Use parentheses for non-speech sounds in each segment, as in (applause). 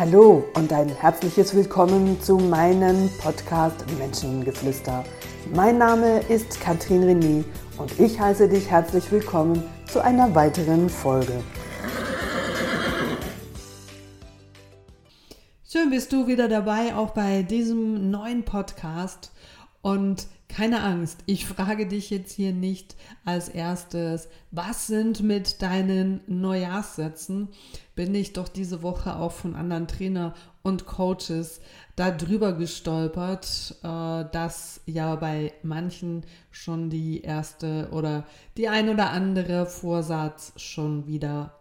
Hallo und ein herzliches Willkommen zu meinem Podcast Menschengeflüster. Mein Name ist Katrin René und ich heiße dich herzlich willkommen zu einer weiteren Folge. Schön bist du wieder dabei, auch bei diesem neuen Podcast. Und keine Angst, ich frage dich jetzt hier nicht als erstes, was sind mit deinen Neujahrssätzen? Bin ich doch diese Woche auch von anderen Trainer und Coaches darüber gestolpert, äh, dass ja bei manchen schon die erste oder die ein oder andere Vorsatz schon wieder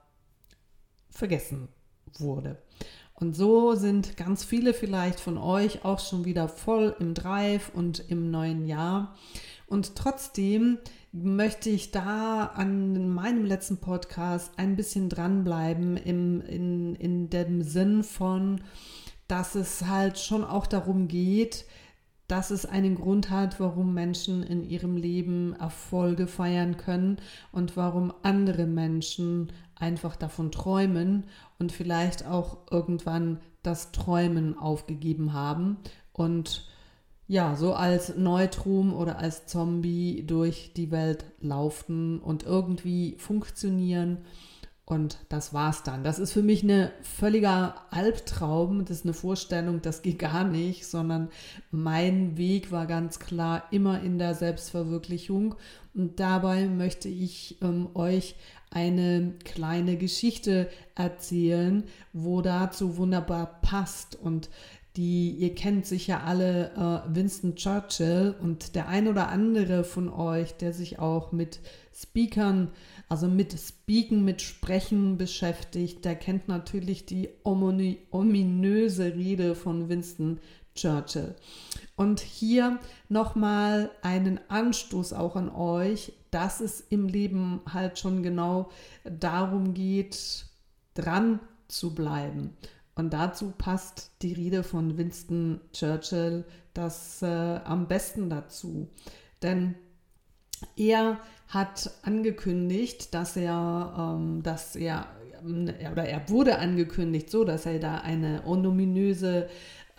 vergessen wurde. Und so sind ganz viele vielleicht von euch auch schon wieder voll im Drive und im neuen Jahr. Und trotzdem möchte ich da an meinem letzten Podcast ein bisschen dranbleiben im, in, in dem Sinn von, dass es halt schon auch darum geht, dass es einen Grund hat, warum Menschen in ihrem Leben Erfolge feiern können und warum andere Menschen einfach davon träumen und vielleicht auch irgendwann das Träumen aufgegeben haben und ja, so als Neutrum oder als Zombie durch die Welt laufen und irgendwie funktionieren. Und das war's dann. Das ist für mich eine völliger Albtraum. Das ist eine Vorstellung, das geht gar nicht, sondern mein Weg war ganz klar immer in der Selbstverwirklichung. Und dabei möchte ich ähm, euch eine kleine Geschichte erzählen, wo dazu wunderbar passt und die, ihr kennt sicher alle äh, Winston Churchill und der ein oder andere von euch, der sich auch mit Speakern, also mit Speaken, mit Sprechen beschäftigt, der kennt natürlich die ominöse Rede von Winston Churchill. Und hier nochmal einen Anstoß auch an euch, dass es im Leben halt schon genau darum geht, dran zu bleiben. Und dazu passt die Rede von Winston Churchill das äh, am besten dazu. Denn er hat angekündigt, dass er, ähm, dass er, äh, oder er wurde angekündigt so, dass er da eine ominöse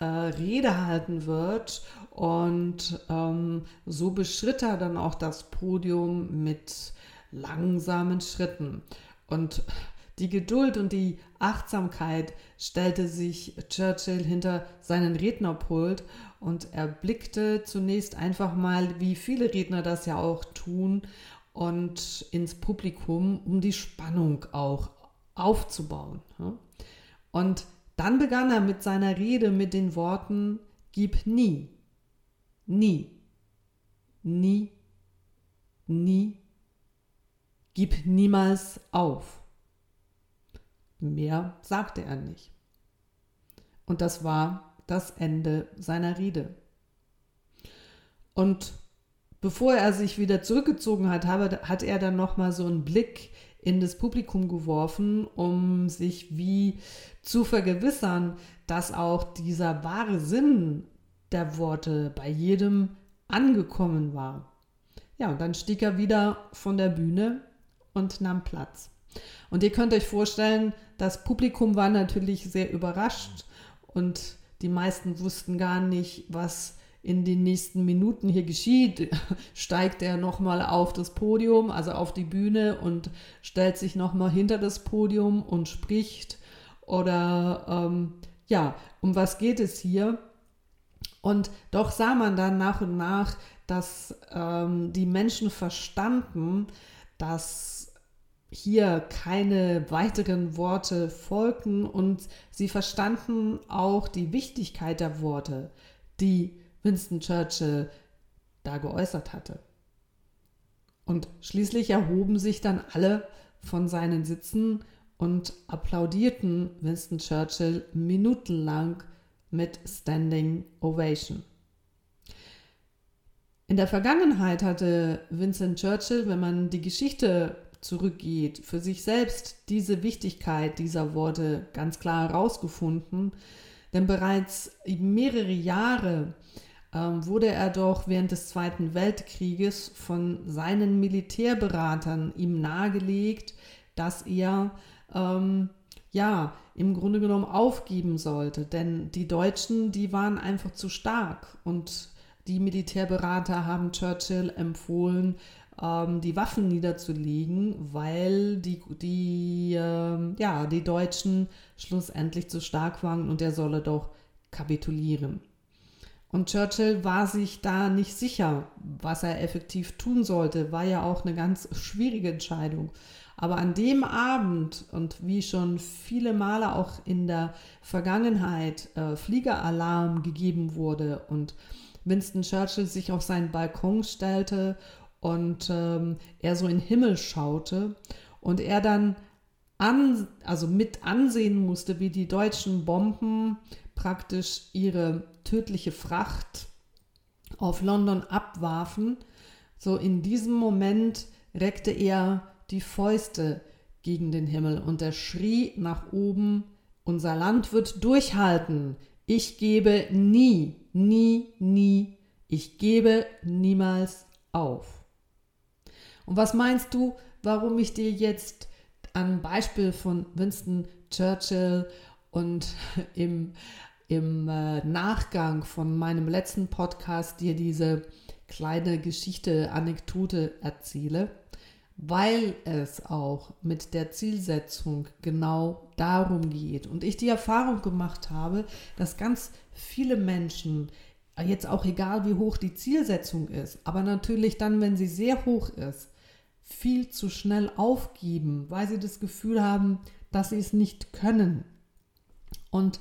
äh, Rede halten wird. Und ähm, so beschritt er dann auch das Podium mit langsamen Schritten. Und die Geduld und die Achtsamkeit stellte sich Churchill hinter seinen Rednerpult und er blickte zunächst einfach mal, wie viele Redner das ja auch tun, und ins Publikum, um die Spannung auch aufzubauen. Und dann begann er mit seiner Rede mit den Worten, gib nie, nie, nie, nie, gib niemals auf. Mehr sagte er nicht. Und das war das Ende seiner Rede. Und bevor er sich wieder zurückgezogen hat, hat er dann nochmal so einen Blick in das Publikum geworfen, um sich wie zu vergewissern, dass auch dieser wahre Sinn der Worte bei jedem angekommen war. Ja, und dann stieg er wieder von der Bühne und nahm Platz. Und ihr könnt euch vorstellen, das Publikum war natürlich sehr überrascht und die meisten wussten gar nicht, was in den nächsten Minuten hier geschieht, steigt er nochmal auf das Podium, also auf die Bühne und stellt sich nochmal hinter das Podium und spricht. Oder ähm, ja, um was geht es hier? Und doch sah man dann nach und nach, dass ähm, die Menschen verstanden, dass hier keine weiteren Worte folgten und sie verstanden auch die Wichtigkeit der Worte, die Winston Churchill da geäußert hatte. Und schließlich erhoben sich dann alle von seinen Sitzen und applaudierten Winston Churchill minutenlang mit Standing Ovation. In der Vergangenheit hatte Winston Churchill, wenn man die Geschichte zurückgeht, für sich selbst diese Wichtigkeit dieser Worte ganz klar herausgefunden, denn bereits mehrere Jahre wurde er doch während des Zweiten Weltkrieges von seinen Militärberatern ihm nahegelegt, dass er ähm, ja, im Grunde genommen aufgeben sollte. Denn die Deutschen, die waren einfach zu stark und die Militärberater haben Churchill empfohlen, ähm, die Waffen niederzulegen, weil die, die, äh, ja, die Deutschen schlussendlich zu stark waren und er solle doch kapitulieren. Und Churchill war sich da nicht sicher, was er effektiv tun sollte. War ja auch eine ganz schwierige Entscheidung. Aber an dem Abend und wie schon viele Male auch in der Vergangenheit äh, Fliegeralarm gegeben wurde und Winston Churchill sich auf seinen Balkon stellte und ähm, er so in den Himmel schaute und er dann an, also mit ansehen musste, wie die deutschen Bomben praktisch ihre tödliche Fracht auf London abwarfen. So in diesem Moment reckte er die Fäuste gegen den Himmel und er schrie nach oben, unser Land wird durchhalten. Ich gebe nie, nie, nie, ich gebe niemals auf. Und was meinst du, warum ich dir jetzt am Beispiel von Winston Churchill und (laughs) im im äh, Nachgang von meinem letzten Podcast dir diese kleine Geschichte, Anekdote erzähle, weil es auch mit der Zielsetzung genau darum geht. Und ich die Erfahrung gemacht habe, dass ganz viele Menschen, jetzt auch egal wie hoch die Zielsetzung ist, aber natürlich dann, wenn sie sehr hoch ist, viel zu schnell aufgeben, weil sie das Gefühl haben, dass sie es nicht können. Und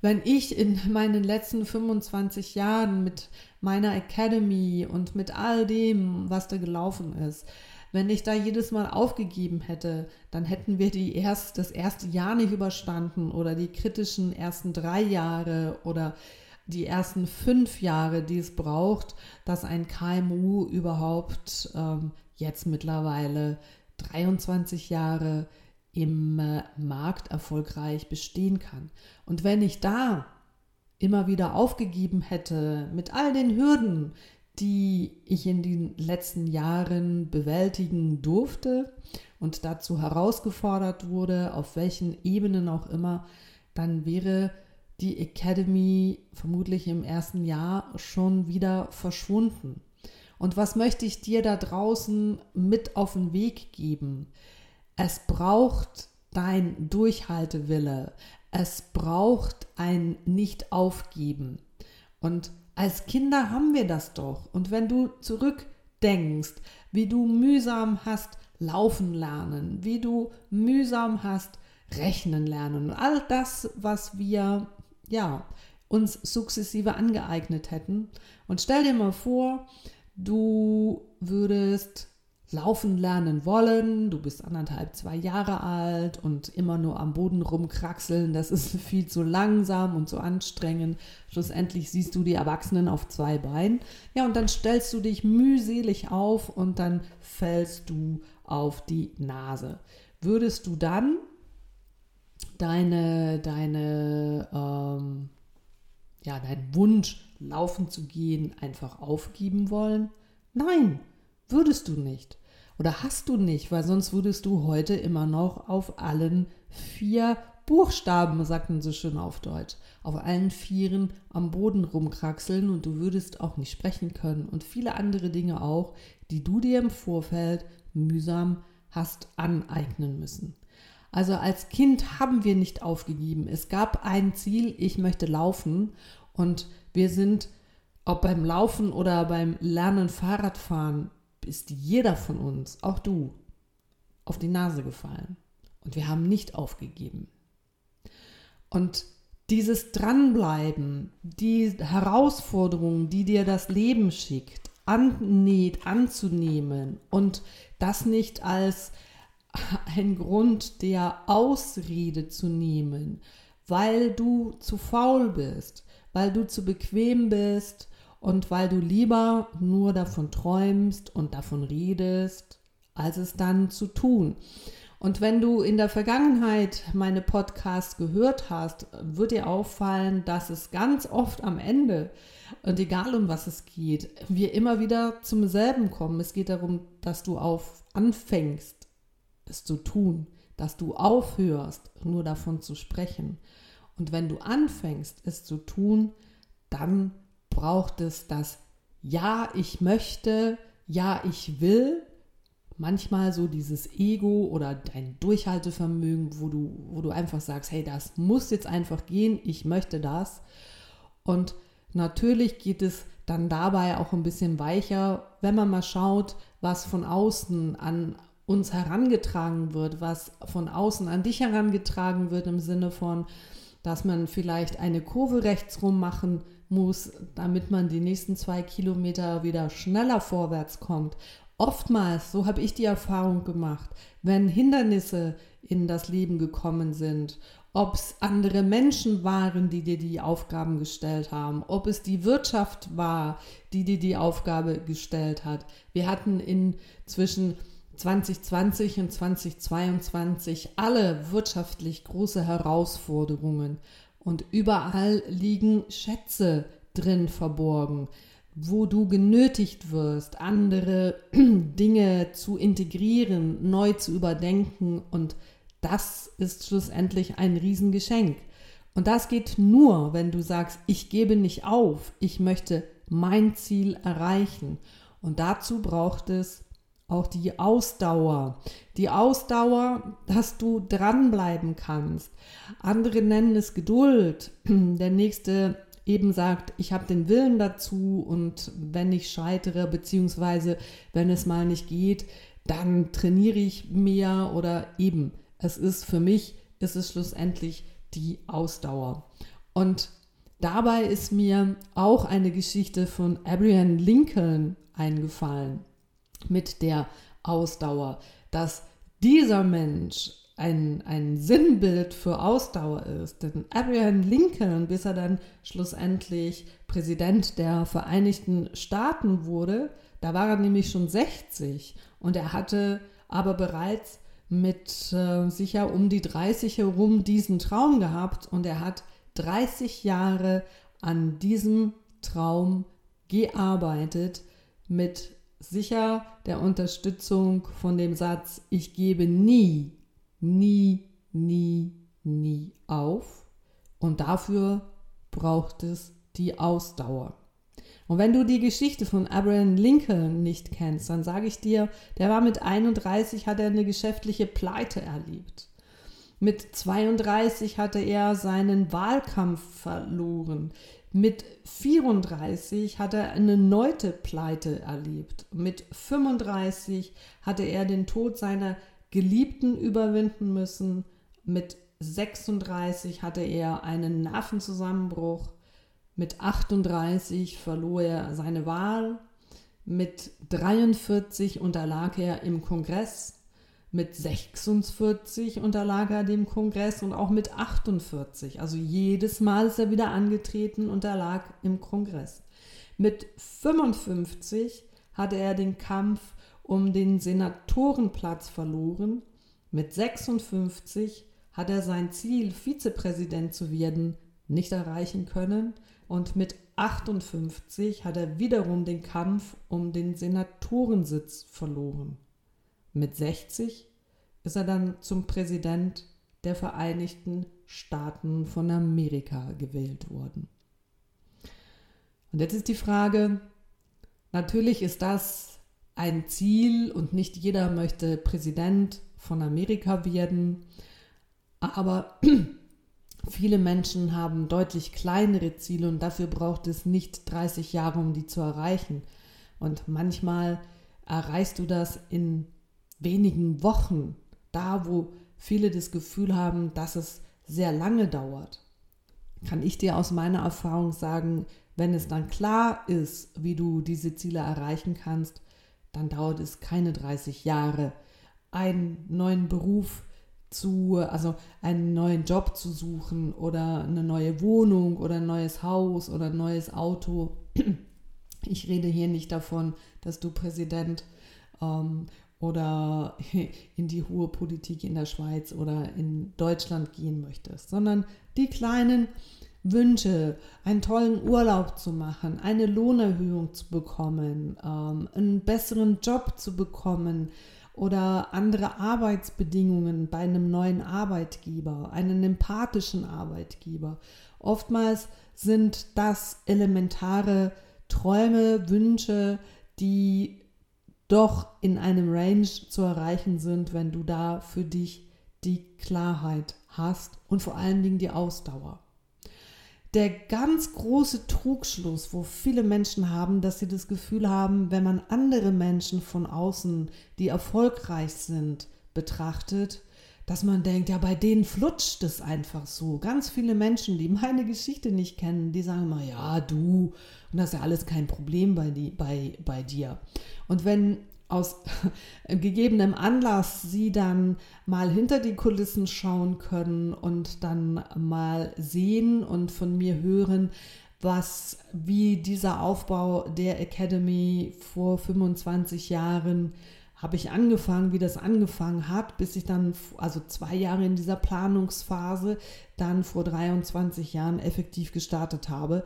wenn ich in meinen letzten 25 Jahren mit meiner Academy und mit all dem, was da gelaufen ist, wenn ich da jedes Mal aufgegeben hätte, dann hätten wir die erst, das erste Jahr nicht überstanden oder die kritischen ersten drei Jahre oder die ersten fünf Jahre, die es braucht, dass ein KMU überhaupt ähm, jetzt mittlerweile 23 Jahre im äh, Markt erfolgreich bestehen kann. Und wenn ich da immer wieder aufgegeben hätte mit all den Hürden, die ich in den letzten Jahren bewältigen durfte und dazu herausgefordert wurde, auf welchen Ebenen auch immer, dann wäre die Academy vermutlich im ersten Jahr schon wieder verschwunden. Und was möchte ich dir da draußen mit auf den Weg geben? Es braucht dein Durchhaltewille. Es braucht ein Nicht-Aufgeben. Und als Kinder haben wir das doch. Und wenn du zurückdenkst, wie du mühsam hast laufen lernen, wie du mühsam hast rechnen lernen und all das, was wir ja uns sukzessive angeeignet hätten. Und stell dir mal vor, du würdest laufen lernen wollen, du bist anderthalb, zwei Jahre alt und immer nur am Boden rumkraxeln, das ist (laughs) viel zu langsam und zu anstrengend. Schlussendlich siehst du die Erwachsenen auf zwei Beinen. Ja, und dann stellst du dich mühselig auf und dann fällst du auf die Nase. Würdest du dann deine, deine, ähm, ja, deinen Wunsch, laufen zu gehen, einfach aufgeben wollen? Nein, würdest du nicht. Oder hast du nicht, weil sonst würdest du heute immer noch auf allen vier Buchstaben, sagt man so schön auf Deutsch, auf allen Vieren am Boden rumkraxeln und du würdest auch nicht sprechen können und viele andere Dinge auch, die du dir im Vorfeld mühsam hast aneignen müssen. Also als Kind haben wir nicht aufgegeben. Es gab ein Ziel, ich möchte laufen und wir sind, ob beim Laufen oder beim Lernen Fahrradfahren, ist jeder von uns, auch du, auf die Nase gefallen. Und wir haben nicht aufgegeben. Und dieses Dranbleiben, die Herausforderungen, die dir das Leben schickt, annäht, anzunehmen und das nicht als ein Grund der Ausrede zu nehmen, weil du zu faul bist, weil du zu bequem bist, und weil du lieber nur davon träumst und davon redest, als es dann zu tun. Und wenn du in der Vergangenheit meine Podcasts gehört hast, wird dir auffallen, dass es ganz oft am Ende, und egal um was es geht, wir immer wieder zum selben kommen. Es geht darum, dass du auf anfängst, es zu tun, dass du aufhörst, nur davon zu sprechen. Und wenn du anfängst, es zu tun, dann braucht es das Ja, ich möchte, Ja, ich will. Manchmal so dieses Ego oder dein Durchhaltevermögen, wo du, wo du einfach sagst, hey, das muss jetzt einfach gehen, ich möchte das. Und natürlich geht es dann dabei auch ein bisschen weicher, wenn man mal schaut, was von außen an uns herangetragen wird, was von außen an dich herangetragen wird im Sinne von, dass man vielleicht eine Kurve rechtsrum machen muss, damit man die nächsten zwei Kilometer wieder schneller vorwärts kommt. Oftmals, so habe ich die Erfahrung gemacht, wenn Hindernisse in das Leben gekommen sind ob es andere Menschen waren, die dir die Aufgaben gestellt haben, ob es die Wirtschaft war, die dir die Aufgabe gestellt hat. Wir hatten in zwischen 2020 und 2022 alle wirtschaftlich große Herausforderungen und überall liegen Schätze drin verborgen, wo du genötigt wirst, andere (clears throat) Dinge zu integrieren, neu zu überdenken und das ist schlussendlich ein Riesengeschenk. Und das geht nur, wenn du sagst, ich gebe nicht auf, ich möchte mein Ziel erreichen. Und dazu braucht es auch die Ausdauer. Die Ausdauer, dass du dranbleiben kannst. Andere nennen es Geduld. (clears throat) Der nächste eben sagt, ich habe den Willen dazu und wenn ich scheitere, beziehungsweise wenn es mal nicht geht, dann trainiere ich mehr oder eben es ist für mich, ist es schlussendlich die Ausdauer. Und dabei ist mir auch eine Geschichte von Abraham Lincoln eingefallen mit der Ausdauer, dass dieser Mensch ein, ein Sinnbild für Ausdauer ist. Denn Abraham Lincoln, bis er dann schlussendlich Präsident der Vereinigten Staaten wurde, da war er nämlich schon 60 und er hatte aber bereits mit äh, sicher um die 30 herum diesen Traum gehabt und er hat 30 Jahre an diesem Traum gearbeitet mit sicher der Unterstützung von dem Satz, ich gebe nie, nie, nie, nie auf. Und dafür braucht es die Ausdauer. Und wenn du die Geschichte von Abraham Lincoln nicht kennst, dann sage ich dir, der war mit 31, hat er eine geschäftliche Pleite erlebt. Mit 32 hatte er seinen Wahlkampf verloren. Mit 34 hat er eine neute Pleite erlebt. Mit 35 hatte er den Tod seiner Geliebten überwinden müssen. Mit 36 hatte er einen Nervenzusammenbruch. Mit 38 verlor er seine Wahl. Mit 43 unterlag er im Kongress. Mit 46 unterlag er dem Kongress und auch mit 48. Also jedes Mal ist er wieder angetreten, und unterlag im Kongress. Mit 55 hatte er den Kampf um den Senatorenplatz verloren. Mit 56 hat er sein Ziel, Vizepräsident zu werden, nicht erreichen können und mit 58 hat er wiederum den Kampf um den Senatorensitz verloren. Mit 60 ist er dann zum Präsident der Vereinigten Staaten von Amerika gewählt worden. Und jetzt ist die Frage, natürlich ist das ein Ziel und nicht jeder möchte Präsident von Amerika werden, aber (clears throat) Viele Menschen haben deutlich kleinere Ziele und dafür braucht es nicht 30 Jahre, um die zu erreichen. Und manchmal erreichst du das in wenigen Wochen, da wo viele das Gefühl haben, dass es sehr lange dauert. Kann ich dir aus meiner Erfahrung sagen, wenn es dann klar ist, wie du diese Ziele erreichen kannst, dann dauert es keine 30 Jahre, einen neuen Beruf zu, also einen neuen Job zu suchen oder eine neue Wohnung oder ein neues Haus oder ein neues Auto. Ich rede hier nicht davon, dass du Präsident ähm, oder (laughs) in die hohe Politik in der Schweiz oder in Deutschland gehen möchtest, sondern die kleinen Wünsche, einen tollen Urlaub zu machen, eine Lohnerhöhung zu bekommen, ähm, einen besseren Job zu bekommen, oder andere Arbeitsbedingungen bei einem neuen Arbeitgeber, einen empathischen Arbeitgeber. Oftmals sind das elementare Träume, Wünsche, die doch in einem Range zu erreichen sind, wenn du da für dich die Klarheit hast und vor allen Dingen die Ausdauer. Der ganz große Trugschluss, wo viele Menschen haben, dass sie das Gefühl haben, wenn man andere Menschen von außen, die erfolgreich sind, betrachtet, dass man denkt, ja, bei denen flutscht es einfach so. Ganz viele Menschen, die (laughs) meine Geschichte nicht kennen, die sagen mal, ja, du, und das ist ja alles kein Problem bei, die, bei, bei dir. Und wenn aus (laughs) gegebenem Anlass sie dann mal hinter die Kulissen schauen können und dann mal sehen und von mir hören, was wie dieser Aufbau der Academy vor 25 Jahren habe ich angefangen, wie das angefangen hat, bis ich dann, also zwei Jahre in dieser Planungsphase, dann vor 23 Jahren effektiv gestartet habe,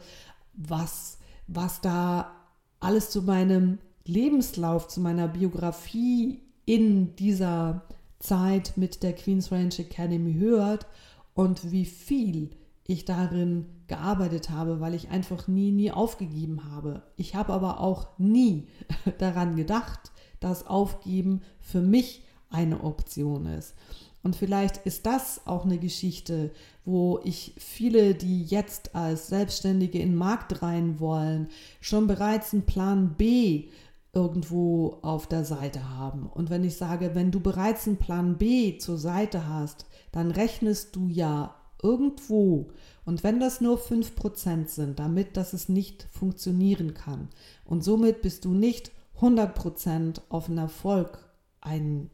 was, was da alles zu meinem Lebenslauf, zu meiner Biografie in dieser Zeit mit der Queen's Ranch Academy hört und wie viel ich darin gearbeitet habe, weil ich einfach nie, nie aufgegeben habe. Ich habe aber auch nie (laughs) daran gedacht, dass Aufgeben für mich eine Option ist. Und vielleicht ist das auch eine Geschichte, wo ich viele, die jetzt als Selbstständige in den Markt rein wollen, schon bereits einen Plan B irgendwo auf der Seite haben. Und wenn ich sage, wenn du bereits einen Plan B zur Seite hast, dann rechnest du ja irgendwo, und wenn das nur 5% sind, damit, dass es nicht funktionieren kann. Und somit bist du nicht 100% auf einen Erfolg ein,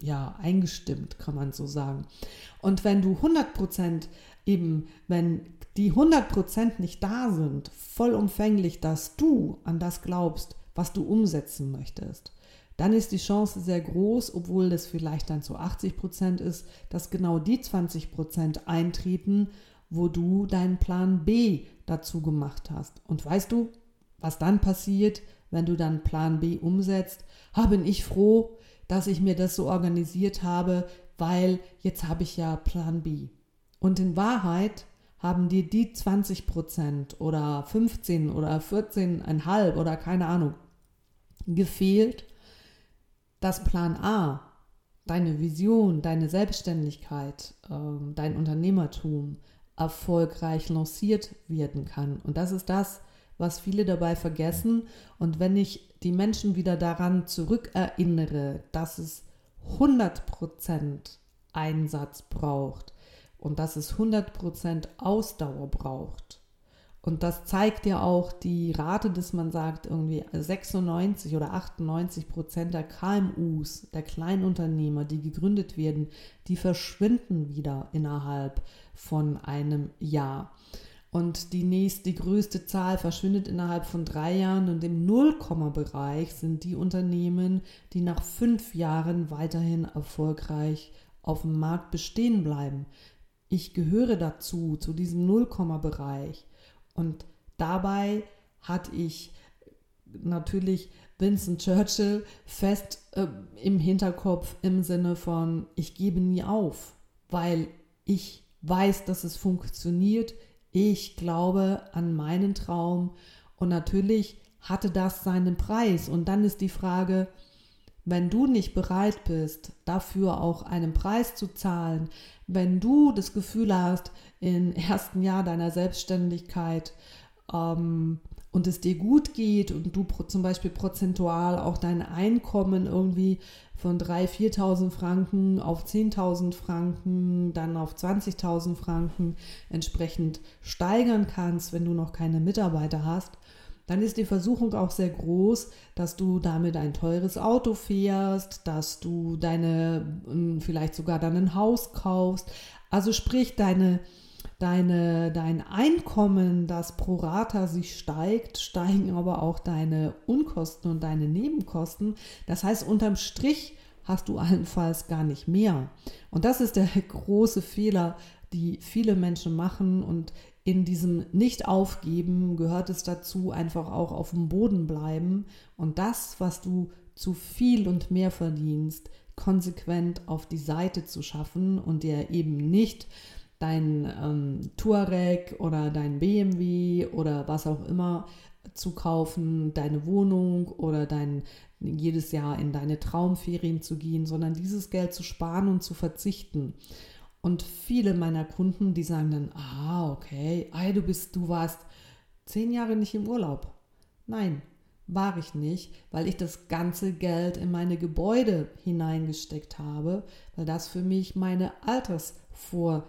ja, eingestimmt, kann man so sagen. Und wenn du 100% eben, wenn die 100% nicht da sind, vollumfänglich, dass du an das glaubst, was du umsetzen möchtest, dann ist die Chance sehr groß, obwohl das vielleicht dann zu 80 Prozent ist, dass genau die 20 Prozent eintreten, wo du deinen Plan B dazu gemacht hast. Und weißt du, was dann passiert, wenn du dann Plan B umsetzt? Ha, bin ich froh, dass ich mir das so organisiert habe, weil jetzt habe ich ja Plan B. Und in Wahrheit haben dir die 20 Prozent oder 15 oder 14,5 oder keine Ahnung gefehlt, dass Plan A, deine Vision, deine Selbstständigkeit, ähm, dein Unternehmertum erfolgreich lanciert werden kann. Und das ist das, was viele dabei vergessen. Und wenn ich die Menschen wieder daran zurückerinnere, dass es 100% Einsatz braucht und dass es 100% Ausdauer braucht, und das zeigt ja auch die Rate, dass man sagt, irgendwie 96 oder 98 Prozent der KMUs, der Kleinunternehmer, die gegründet werden, die verschwinden wieder innerhalb von einem Jahr. Und die nächste, die größte Zahl verschwindet innerhalb von drei Jahren und im Nullkomma-Bereich sind die Unternehmen, die nach fünf Jahren weiterhin erfolgreich auf dem Markt bestehen bleiben. Ich gehöre dazu, zu diesem Nullkomma-Bereich. Und dabei hatte ich natürlich Vincent Churchill fest äh, im Hinterkopf im Sinne von, ich gebe nie auf, weil ich weiß, dass es funktioniert. Ich glaube an meinen Traum und natürlich hatte das seinen Preis. Und dann ist die Frage, wenn du nicht bereit bist, dafür auch einen Preis zu zahlen, wenn du das Gefühl hast, im ersten Jahr deiner Selbstständigkeit ähm, und es dir gut geht und du zum Beispiel prozentual auch dein Einkommen irgendwie von 3.000, 4.000 Franken auf 10.000 Franken, dann auf 20.000 Franken entsprechend steigern kannst, wenn du noch keine Mitarbeiter hast, dann ist die Versuchung auch sehr groß, dass du damit ein teures Auto fährst, dass du deine, vielleicht sogar dann ein Haus kaufst. Also sprich, deine, deine, dein Einkommen, das pro Rata sich steigt, steigen aber auch deine Unkosten und deine Nebenkosten. Das heißt, unterm Strich hast du allenfalls gar nicht mehr. Und das ist der (laughs) große Fehler, die viele Menschen machen. Und in diesem Nicht-Aufgeben gehört es dazu, einfach auch auf dem Boden bleiben und das, was du zu viel und mehr verdienst, konsequent auf die Seite zu schaffen und dir eben nicht dein ähm, Touareg oder dein BMW oder was auch immer zu kaufen, deine Wohnung oder dein jedes Jahr in deine Traumferien zu gehen, sondern dieses Geld zu sparen und zu verzichten. Und viele meiner Kunden, die sagen dann, ah, okay, ah, du bist, du warst zehn Jahre nicht im Urlaub. Nein, war ich nicht, weil ich das ganze Geld in meine Gebäude hineingesteckt habe, weil das für mich meine Altersvor,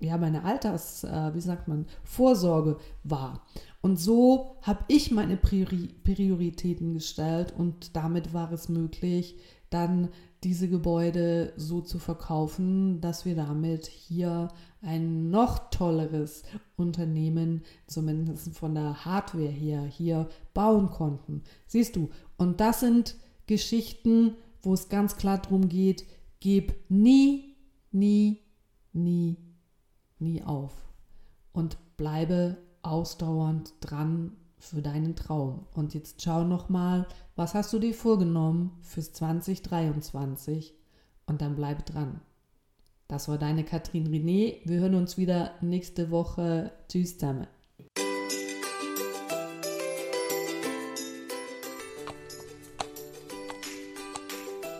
ja, meine Alters, äh, wie sagt man, Vorsorge war. Und so habe ich meine Priori Prioritäten gestellt und damit war es möglich, dann diese Gebäude so zu verkaufen, dass wir damit hier ein noch tolleres Unternehmen, zumindest von der Hardware her, hier bauen konnten. Siehst du, und das sind Geschichten, wo es ganz klar darum geht, gib nie, nie, nie, nie auf und bleibe ausdauernd dran für deinen Traum. Und jetzt schau noch mal, was hast du dir vorgenommen fürs 2023 und dann bleib dran. Das war deine Katrin René. Wir hören uns wieder nächste Woche. Tschüss zusammen.